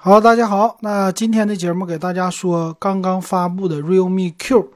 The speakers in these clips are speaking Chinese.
好，大家好，那今天的节目给大家说刚刚发布的 Realme Q，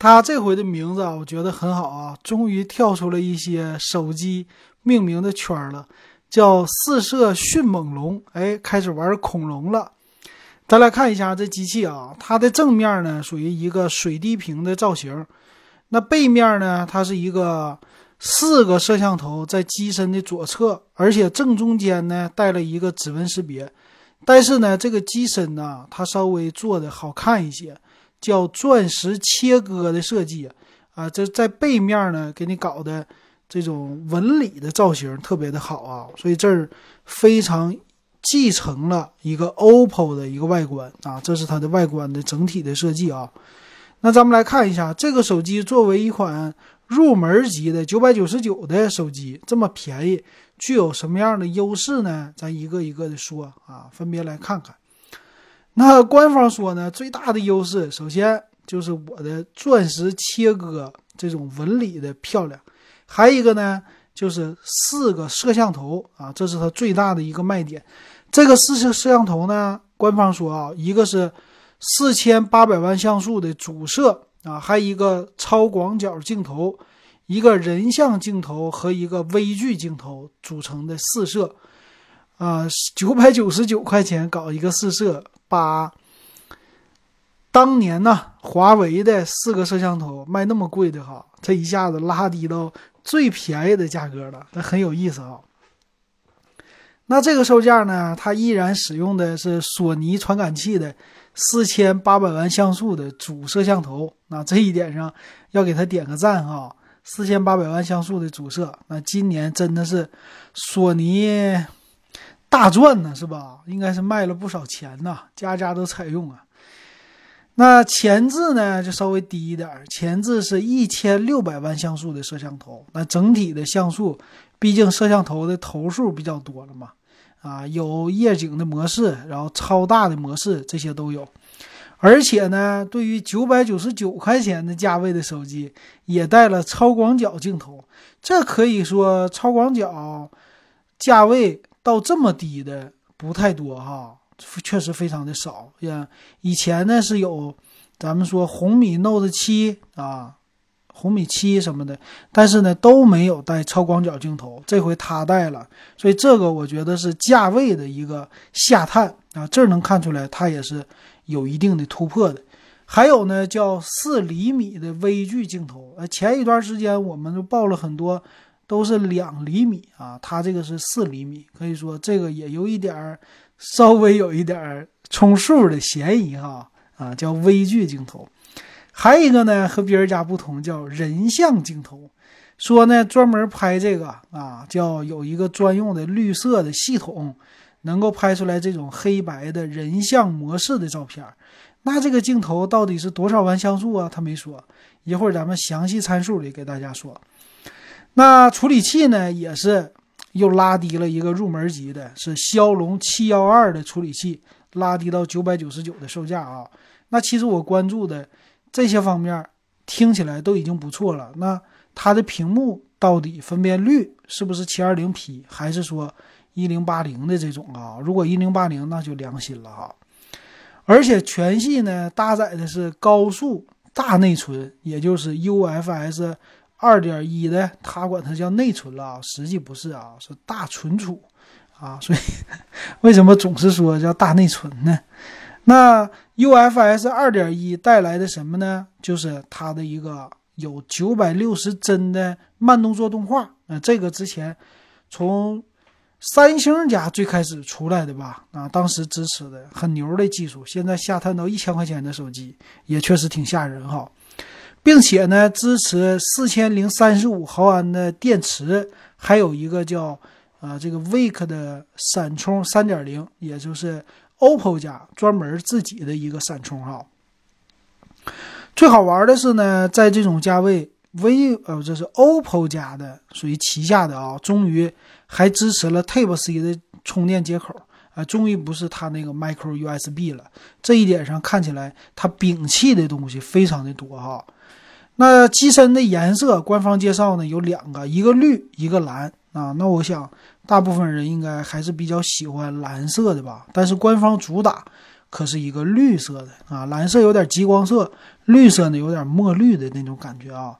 它这回的名字啊，我觉得很好啊，终于跳出了一些手机命名的圈了，叫四射迅猛龙，哎，开始玩恐龙了。咱来看一下这机器啊，它的正面呢属于一个水滴屏的造型，那背面呢，它是一个四个摄像头在机身的左侧，而且正中间呢带了一个指纹识别。但是呢，这个机身呢，它稍微做的好看一些，叫钻石切割的设计啊，这在背面呢给你搞的这种纹理的造型特别的好啊，所以这儿非常继承了一个 OPPO 的一个外观啊，这是它的外观的整体的设计啊。那咱们来看一下这个手机作为一款入门级的九百九十九的手机，这么便宜。具有什么样的优势呢？咱一个一个的说啊，分别来看看。那官方说呢，最大的优势，首先就是我的钻石切割这种纹理的漂亮，还一个呢，就是四个摄像头啊，这是它最大的一个卖点。这个四摄摄像头呢，官方说啊，一个是四千八百万像素的主摄啊，还一个超广角镜头。一个人像镜头和一个微距镜头组成的四摄，啊，九百九十九块钱搞一个四摄，把当年呢华为的四个摄像头卖那么贵的哈，这一下子拉低到最便宜的价格了，那很有意思啊。那这个售价呢，它依然使用的是索尼传感器的四千八百万像素的主摄像头，那这一点上要给他点个赞哈。四千八百万像素的主摄，那今年真的是索尼大赚呢，是吧？应该是卖了不少钱呐，家家都采用啊。那前置呢就稍微低一点，前置是一千六百万像素的摄像头，那整体的像素，毕竟摄像头的头数比较多了嘛，啊，有夜景的模式，然后超大的模式，这些都有。而且呢，对于九百九十九块钱的价位的手机，也带了超广角镜头。这可以说超广角价位到这么低的不太多哈，确实非常的少呀。以前呢是有，咱们说红米 Note 七啊，红米七什么的，但是呢都没有带超广角镜头。这回它带了，所以这个我觉得是价位的一个下探啊。这能看出来，它也是。有一定的突破的，还有呢，叫四厘米的微距镜头。呃，前一段时间我们就报了很多，都是两厘米啊，它这个是四厘米，可以说这个也有一点儿，稍微有一点儿充数的嫌疑哈。啊，叫微距镜头。还有一个呢，和别人家不同，叫人像镜头。说呢，专门拍这个啊，叫有一个专用的绿色的系统。能够拍出来这种黑白的人像模式的照片，那这个镜头到底是多少万像素啊？他没说，一会儿咱们详细参数里给大家说。那处理器呢，也是又拉低了一个入门级的，是骁龙七幺二的处理器，拉低到九百九十九的售价啊。那其实我关注的这些方面听起来都已经不错了。那它的屏幕到底分辨率是不是七二零 P，还是说？一零八零的这种啊，如果一零八零那就良心了哈。而且全系呢搭载的是高速大内存，也就是 UFS 二点一的，它管它叫内存了，实际不是啊，是大存储啊。所以 为什么总是说叫大内存呢？那 UFS 二点一带来的什么呢？就是它的一个有九百六十帧的慢动作动画啊，这个之前从三星家最开始出来的吧，啊，当时支持的很牛的技术，现在下探到一千块钱的手机也确实挺吓人哈，并且呢，支持四千零三十五毫安的电池，还有一个叫啊这个 Wake 的闪充三点零，也就是 OPPO 家专门自己的一个闪充哈。最好玩的是呢，在这种价位。，V 呃，这是 OPPO 家的，属于旗下的啊，终于还支持了 Type C 的充电接口啊，终于不是它那个 Micro USB 了。这一点上看起来，它摒弃的东西非常的多哈。那机身的颜色，官方介绍呢有两个，一个绿，一个蓝啊。那我想大部分人应该还是比较喜欢蓝色的吧。但是官方主打可是一个绿色的啊，蓝色有点极光色，绿色呢有点墨绿的那种感觉啊。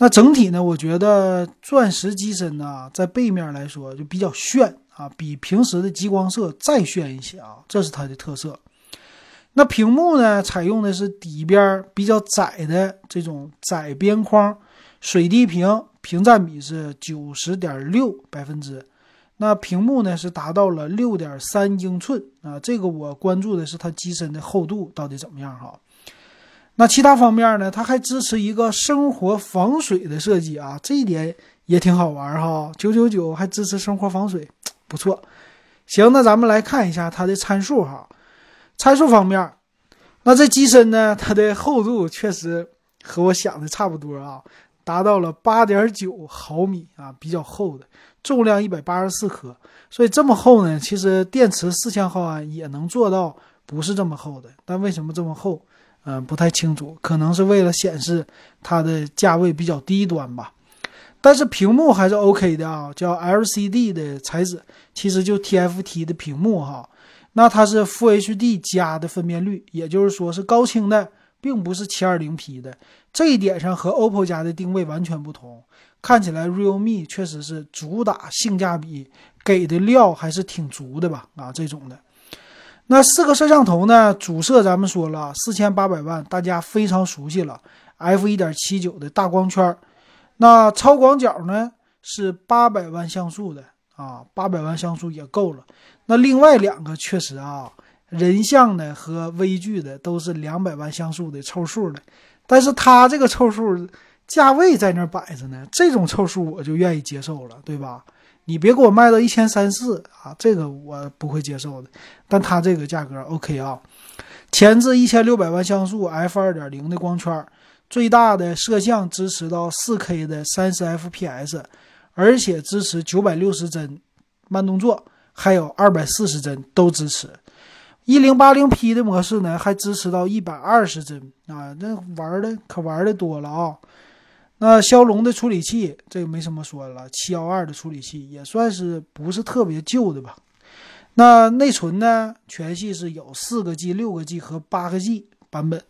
那整体呢，我觉得钻石机身呢，在背面来说就比较炫啊，比平时的极光色再炫一些啊，这是它的特色。那屏幕呢，采用的是底边比较窄的这种窄边框水滴屏，屏占比是九十点六百分之。那屏幕呢是达到了六点三英寸啊，这个我关注的是它机身的厚度到底怎么样哈。那其他方面呢，它还支持一个生活防水的设计啊，这一点也挺好玩哈。九九九还支持生活防水，不错。行，那咱们来看一下它的参数哈。参数方面，那这机身呢，它的厚度确实和我想的差不多啊，达到了八点九毫米啊，比较厚的，重量一百八十四克，所以这么厚呢，其实电池四千毫安也能做到不是这么厚的，但为什么这么厚？嗯，不太清楚，可能是为了显示它的价位比较低端吧。但是屏幕还是 OK 的啊，叫 LCD 的材质，其实就 TFT 的屏幕哈。那它是 Full HD 加的分辨率，也就是说是高清的，并不是 720P 的。这一点上和 OPPO 家的定位完全不同。看起来 Realme 确实是主打性价比，给的料还是挺足的吧？啊，这种的。那四个摄像头呢？主摄咱们说了，四千八百万，大家非常熟悉了，f 一点七九的大光圈。那超广角呢？是八百万像素的啊，八百万像素也够了。那另外两个确实啊，人像的和微距的都是两百万像素的凑数的，但是它这个凑数价位在那摆着呢，这种凑数我就愿意接受了，对吧？你别给我卖到一千三四啊，这个我不会接受的。但它这个价格 OK 啊，前置一千六百万像素 f 二点零的光圈，最大的摄像支持到四 K 的三十 FPS，而且支持九百六十帧慢动作。还有二百四十帧都支持，一零八零 P 的模式呢，还支持到一百二十帧啊，那玩的可玩的多了啊。那骁龙的处理器，这个没什么说了，七幺二的处理器也算是不是特别旧的吧。那内存呢，全系是有四个 G、六个 G 和八个 G 版本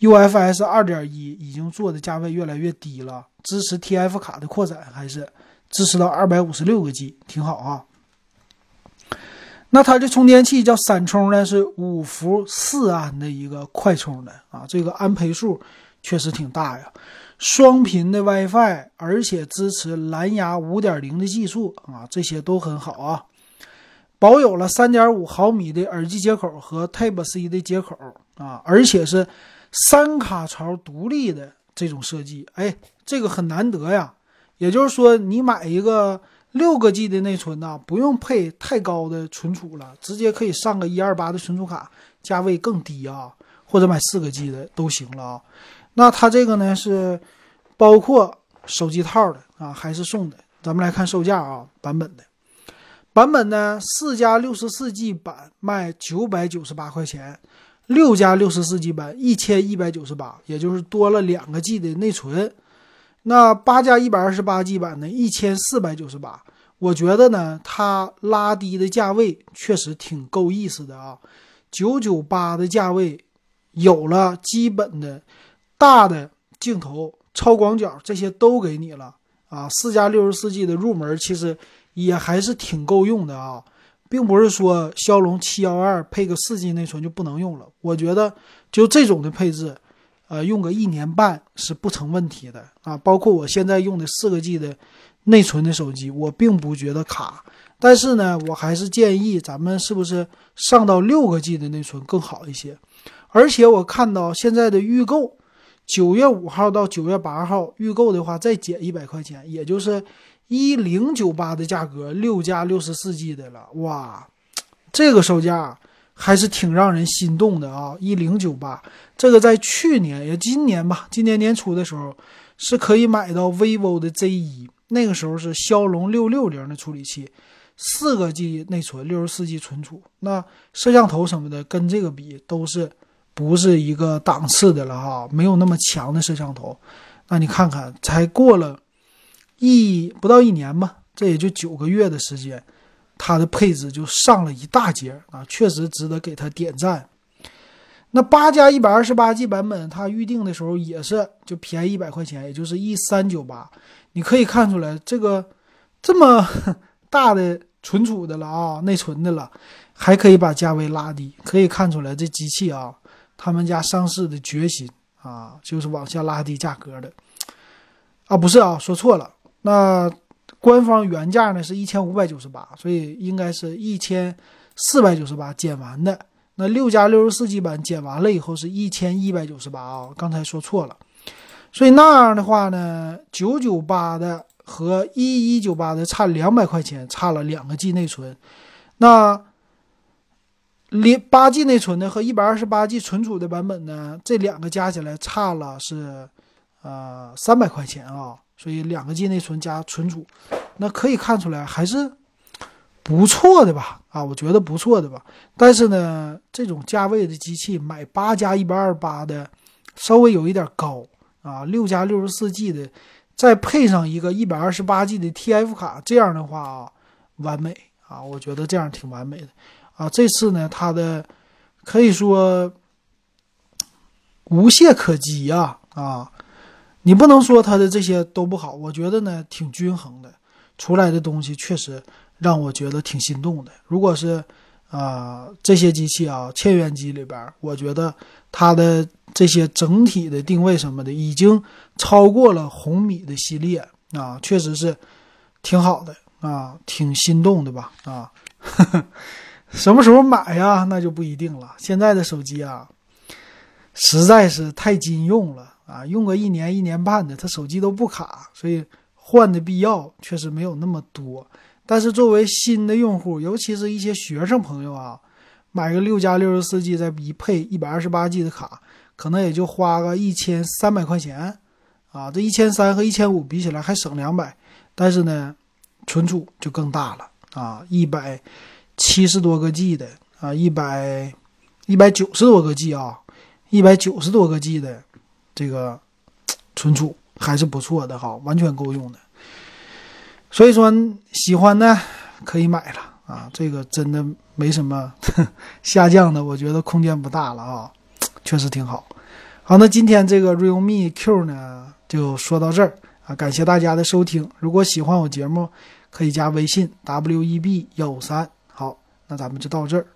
，UFS 二点一已经做的价位越来越低了，支持 TF 卡的扩展还是支持到二百五十六个 G，挺好啊。那它这充电器叫闪充呢，是五伏四安的一个快充的啊，这个安培数确实挺大呀。双频的 WiFi，而且支持蓝牙五点零的技术啊，这些都很好啊。保有了三点五毫米的耳机接口和 Type C 的接口啊，而且是三卡槽独立的这种设计，哎，这个很难得呀。也就是说，你买一个。六个 G 的内存呢，不用配太高的存储了，直接可以上个一二八的存储卡，价位更低啊，或者买四个 G 的都行了啊。那它这个呢是包括手机套的啊，还是送的？咱们来看售价啊，版本的版本呢，四加六十四 G 版卖九百九十八块钱，六加六十四 G 版一千一百九十八，也就是多了两个 G 的内存。那八加一百二十八 G 版呢一千四百九十八，我觉得呢，它拉低的价位确实挺够意思的啊。九九八的价位有了基本的大的镜头、超广角这些都给你了啊。四加六十四 G 的入门其实也还是挺够用的啊，并不是说骁龙七幺二配个四 G 内存就不能用了。我觉得就这种的配置。呃，用个一年半是不成问题的啊！包括我现在用的四个 G 的内存的手机，我并不觉得卡。但是呢，我还是建议咱们是不是上到六个 G 的内存更好一些？而且我看到现在的预购，九月五号到九月八号预购的话，再减一百块钱，也就是一零九八的价格，六加六十四 G 的了。哇，这个售价！还是挺让人心动的啊！一零九八，这个在去年也今年吧，今年年初的时候是可以买到 vivo 的 Z 一，那个时候是骁龙六六零的处理器，四个 G 内存，六十四 G 存储，那摄像头什么的跟这个比都是不是一个档次的了哈，没有那么强的摄像头。那你看看，才过了一不到一年吧，这也就九个月的时间，它的配置就上了一大截啊，确实值得给它点赞。那八加一百二十八 G 版本，它预定的时候也是就便宜一百块钱，也就是一三九八。你可以看出来，这个这么 大的存储的了啊，内存的了，还可以把价位拉低，可以看出来这机器啊，他们家上市的决心啊，就是往下拉低价格的。啊，不是啊，说错了。那官方原价呢是一千五百九十八，所以应该是一千四百九十八减完的。那六加六十四 G 版减完了以后是一千一百九十八啊，刚才说错了。所以那样的话呢，九九八的和一一九八的差两百块钱，差了两个 G 内存。那连八 G 内存的和一百二十八 G 存储的版本呢，这两个加起来差了是呃三百块钱啊。所以两个 G 内存加存储，那可以看出来还是。不错的吧，啊，我觉得不错的吧。但是呢，这种价位的机器买八加一百二十八的，稍微有一点高啊。六加六十四 G 的，再配上一个一百二十八 G 的 TF 卡，这样的话啊，完美啊，我觉得这样挺完美的啊。这次呢，它的可以说无懈可击呀啊，你不能说它的这些都不好，我觉得呢挺均衡的，出来的东西确实。让我觉得挺心动的。如果是，啊，这些机器啊，千元机里边，我觉得它的这些整体的定位什么的，已经超过了红米的系列啊，确实是挺好的啊，挺心动的吧啊。什么时候买呀？那就不一定了。现在的手机啊，实在是太经用了啊，用个一年一年半的，它手机都不卡，所以换的必要确实没有那么多。但是作为新的用户，尤其是一些学生朋友啊，买个六加六十四 G 再一配一百二十八 G 的卡，可能也就花个一千三百块钱，啊，这一千三和一千五比起来还省两百，但是呢，存储就更大了啊，一百七十多个 G 的啊，一百一百九十多个 G 啊，一百九十多个 G 的这个存储还是不错的哈，完全够用的。所以说喜欢呢，可以买了啊，这个真的没什么 下降的，我觉得空间不大了啊，确实挺好。好，那今天这个 Realme Q 呢就说到这儿啊，感谢大家的收听。如果喜欢我节目，可以加微信 W E B 幺五三。那咱们就到这儿。